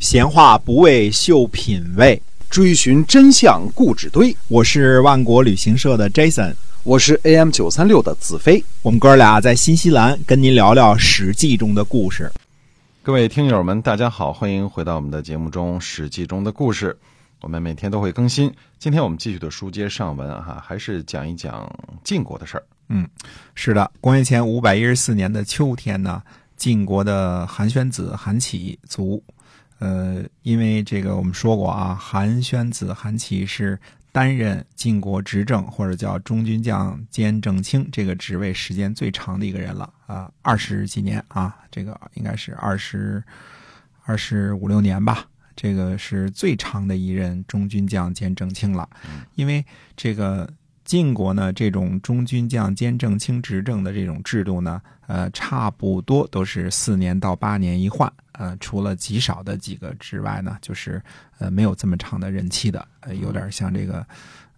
闲话不为秀品味，追寻真相故纸堆。我是万国旅行社的 Jason，我是 AM 九三六的子飞。我们哥俩在新西兰跟您聊聊《史记》中的故事。各位听友们，大家好，欢迎回到我们的节目中《史记》中的故事。我们每天都会更新。今天我们继续的书接上文哈，还是讲一讲晋国的事儿。嗯，是的，公元前五百一十四年的秋天呢，晋国的韩宣子韩起卒。呃，因为这个我们说过啊，韩宣子韩琦是担任晋国执政或者叫中军将兼正卿这个职位时间最长的一个人了啊，二十几年啊，这个应该是二十二十五六年吧，这个是最长的一任中军将兼正卿了，因为这个。晋国呢，这种中军将兼正卿执政的这种制度呢，呃，差不多都是四年到八年一换，呃，除了极少的几个之外呢，就是呃没有这么长的任期的，呃，有点像这个，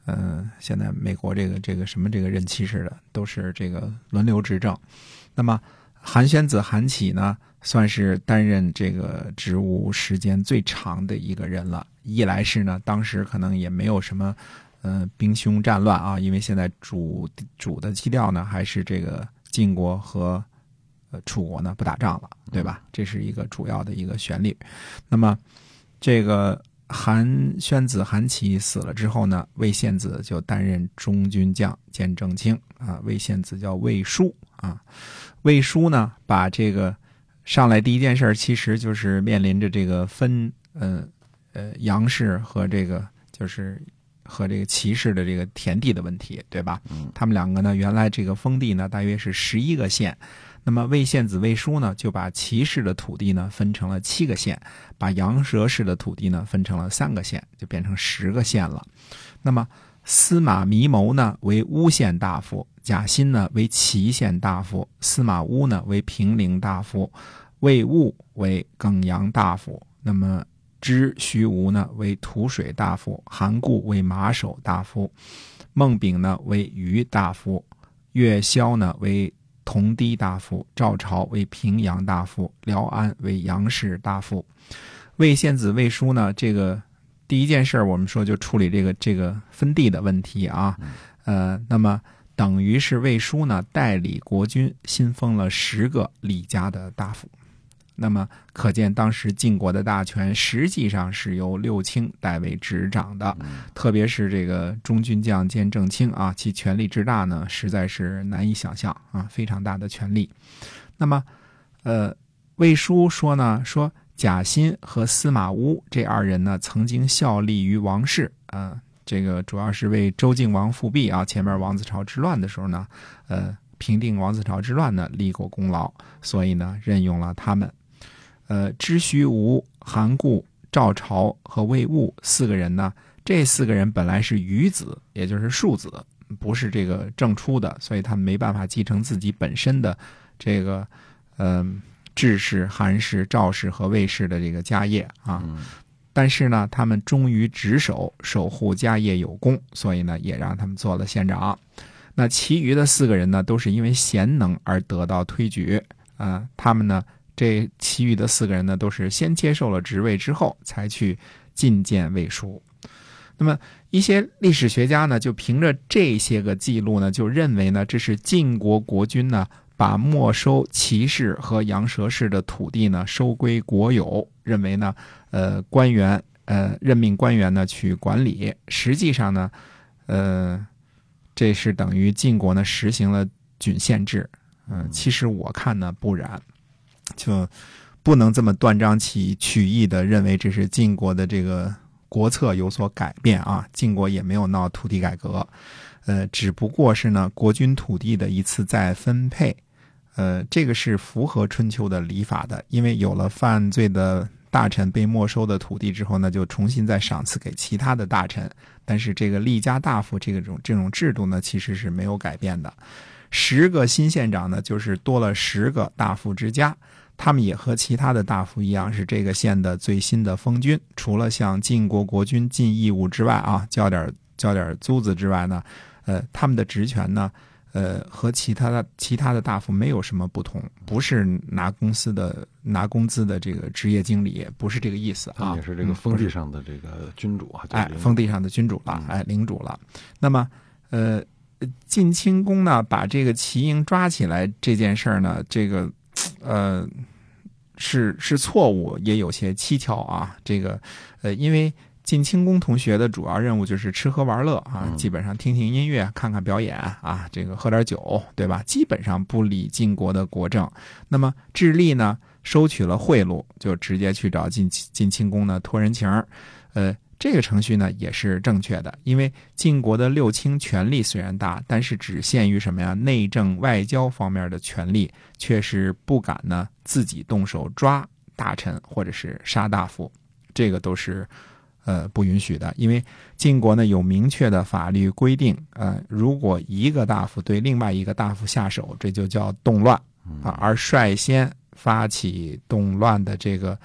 呃，现在美国这个这个什么这个任期似的，都是这个轮流执政。那么韩宣子韩起呢，算是担任这个职务时间最长的一个人了。一来是呢，当时可能也没有什么。嗯，兵凶战乱啊，因为现在主主的基调呢，还是这个晋国和呃楚国呢不打仗了，对吧？这是一个主要的一个旋律。那么，这个韩宣子韩起死了之后呢，魏献子就担任中军将兼正卿啊。魏献子叫魏书啊，魏书呢把这个上来第一件事其实就是面临着这个分嗯呃杨氏和这个就是。和这个骑士的这个田地的问题，对吧？他们两个呢，原来这个封地呢，大约是十一个县。那么魏献子魏书呢，就把齐氏的土地呢分成了七个县，把羊舌氏的土地呢分成了三个县，就变成十个县了。那么司马弥谋呢为乌县大夫，贾辛呢为齐县大夫，司马乌呢为平陵大夫，魏务为耿阳大夫。那么知徐无呢为土水大夫，韩固为马首大夫，孟丙呢为虞大夫，岳萧呢为同堤大夫，赵朝为平阳大夫，辽安为杨氏大夫。魏献子魏书呢，这个第一件事我们说就处理这个这个分地的问题啊，呃，那么等于是魏书呢代理国君新封了十个李家的大夫。那么可见，当时晋国的大权实际上是由六卿代为执掌的，特别是这个中军将兼正卿啊，其权力之大呢，实在是难以想象啊，非常大的权力。那么，呃，魏书说呢，说贾欣和司马乌这二人呢，曾经效力于王室，啊，这个主要是为周敬王复辟啊，前面王子朝之乱的时候呢，呃，平定王子朝之乱呢，立过功劳，所以呢，任用了他们。呃，知虚无、韩固、赵朝和魏务四个人呢，这四个人本来是余子，也就是庶子，不是这个正出的，所以他们没办法继承自己本身的这个，嗯，智氏、韩氏、赵氏和魏氏的这个家业啊。但是呢，他们忠于职守，守护家业有功，所以呢，也让他们做了县长。那其余的四个人呢，都是因为贤能而得到推举啊，他们呢。这其余的四个人呢，都是先接受了职位之后，才去觐见魏书。那么一些历史学家呢，就凭着这些个记录呢，就认为呢，这是晋国国君呢，把没收齐氏和杨蛇氏的土地呢，收归国有，认为呢，呃，官员呃，任命官员呢去管理。实际上呢，呃，这是等于晋国呢实行了郡县制。嗯，其实我看呢不然。就不能这么断章取取义的认为这是晋国的这个国策有所改变啊？晋国也没有闹土地改革，呃，只不过是呢国君土地的一次再分配，呃，这个是符合春秋的礼法的，因为有了犯罪的大臣被没收的土地之后呢，就重新再赏赐给其他的大臣，但是这个立家大夫这个种这种制度呢，其实是没有改变的。十个新县长呢，就是多了十个大夫之家。他们也和其他的大夫一样，是这个县的最新的封君。除了向晋国国君尽义务之外啊，交点交点租子之外呢，呃，他们的职权呢，呃，和其他的其他的大夫没有什么不同，不是拿公司的拿工资的这个职业经理，不是这个意思啊。也是这个封地上的这个君主啊，哎，封地上的君主了，哎，领主了。那么，呃，晋清宫呢，把这个齐婴抓起来这件事儿呢，这个，呃，是是错误，也有些蹊跷啊。这个，呃，因为。晋清宫同学的主要任务就是吃喝玩乐啊，基本上听听音乐、看看表演啊，这个喝点酒，对吧？基本上不理晋国的国政。那么智利呢，收取了贿赂，就直接去找晋晋清宫呢托人情儿呃，这个程序呢也是正确的，因为晋国的六卿权力虽然大，但是只限于什么呀？内政外交方面的权力，却是不敢呢自己动手抓大臣或者是杀大夫，这个都是。呃，不允许的，因为晋国呢有明确的法律规定，呃，如果一个大夫对另外一个大夫下手，这就叫动乱啊。而率先发起动乱的这个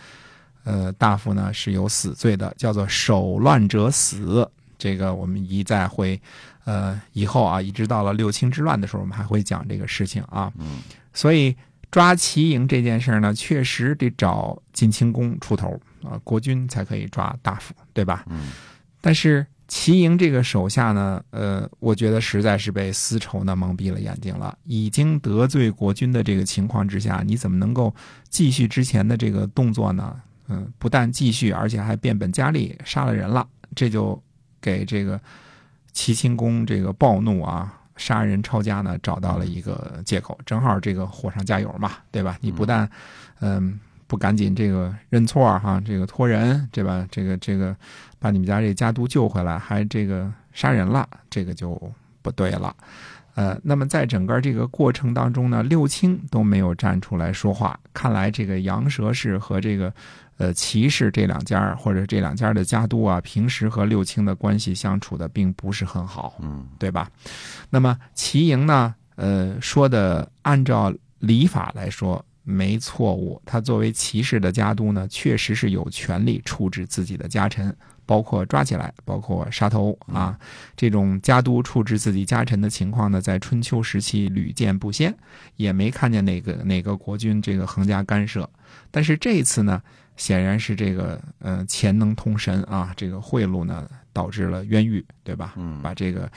呃大夫呢是有死罪的，叫做手乱者死。这个我们一再会呃以后啊，一直到了六清之乱的时候，我们还会讲这个事情啊。嗯，所以抓齐营这件事呢，确实得找晋清公出头。啊，国君才可以抓大夫，对吧？嗯。但是齐营这个手下呢，呃，我觉得实在是被丝绸呢蒙蔽了眼睛了。已经得罪国君的这个情况之下，你怎么能够继续之前的这个动作呢？嗯，不但继续，而且还变本加厉，杀了人了。这就给这个齐清公这个暴怒啊，杀人抄家呢找到了一个借口。正好这个火上加油嘛，对吧？你不但，嗯。不赶紧这个认错哈，这个托人对吧？这个这个把你们家这家督救回来，还这个杀人了，这个就不对了。呃，那么在整个这个过程当中呢，六卿都没有站出来说话，看来这个杨蛇氏和这个呃齐氏这两家或者这两家的家督啊，平时和六卿的关系相处的并不是很好，嗯，对吧？那么齐营呢，呃，说的按照礼法来说。没错误，他作为骑士的家督呢，确实是有权利处置自己的家臣，包括抓起来，包括杀头啊。这种家督处置自己家臣的情况呢，在春秋时期屡见不鲜，也没看见哪个哪个国君这个横加干涉。但是这一次呢，显然是这个呃钱能通神啊，这个贿赂呢导致了冤狱，对吧？嗯，把这个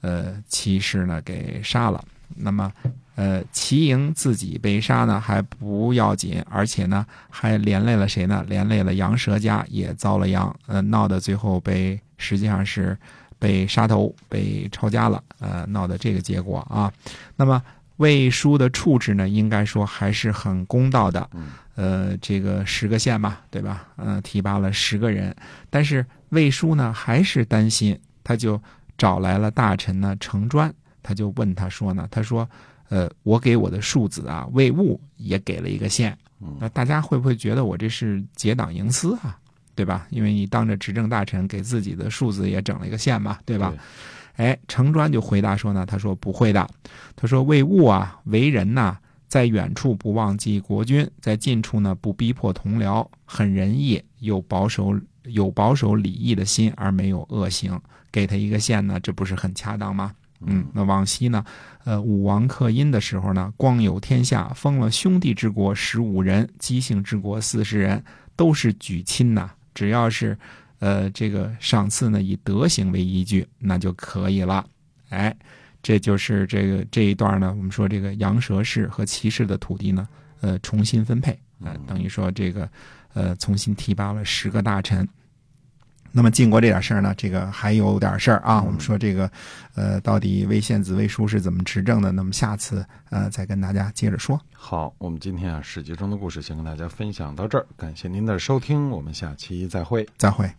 呃骑士呢给杀了。那么。呃，齐营自己被杀呢还不要紧，而且呢还连累了谁呢？连累了杨蛇家也遭了殃，呃，闹得最后被实际上是被杀头、被抄家了，呃，闹的这个结果啊。那么魏书的处置呢，应该说还是很公道的，呃，这个十个县嘛，对吧？嗯，提拔了十个人，但是魏书呢还是担心，他就找来了大臣呢程专，他就问他说呢，他说。呃，我给我的庶子啊魏务也给了一个县，那大家会不会觉得我这是结党营私啊？对吧？因为你当着执政大臣给自己的庶子也整了一个县嘛，对吧？哎，程专就回答说呢，他说不会的，他说魏务啊为人呐，在远处不忘记国君，在近处呢不逼迫同僚，很仁义，有保守有保守礼义的心，而没有恶行，给他一个县呢，这不是很恰当吗？嗯，那往昔呢，呃，武王克殷的时候呢，光有天下，封了兄弟之国十五人，姬姓之国四十人，都是举亲呐。只要是，呃，这个赏赐呢以德行为依据，那就可以了。哎，这就是这个这一段呢，我们说这个羊舌氏和齐氏的土地呢，呃，重新分配，呃，等于说这个，呃，重新提拔了十个大臣。那么晋国这点事儿呢，这个还有点事儿啊。我们说这个，呃，到底魏献子、魏叔是怎么执政的？那么下次呃再跟大家接着说。好，我们今天啊《史记》中的故事先跟大家分享到这儿，感谢您的收听，我们下期再会，再会。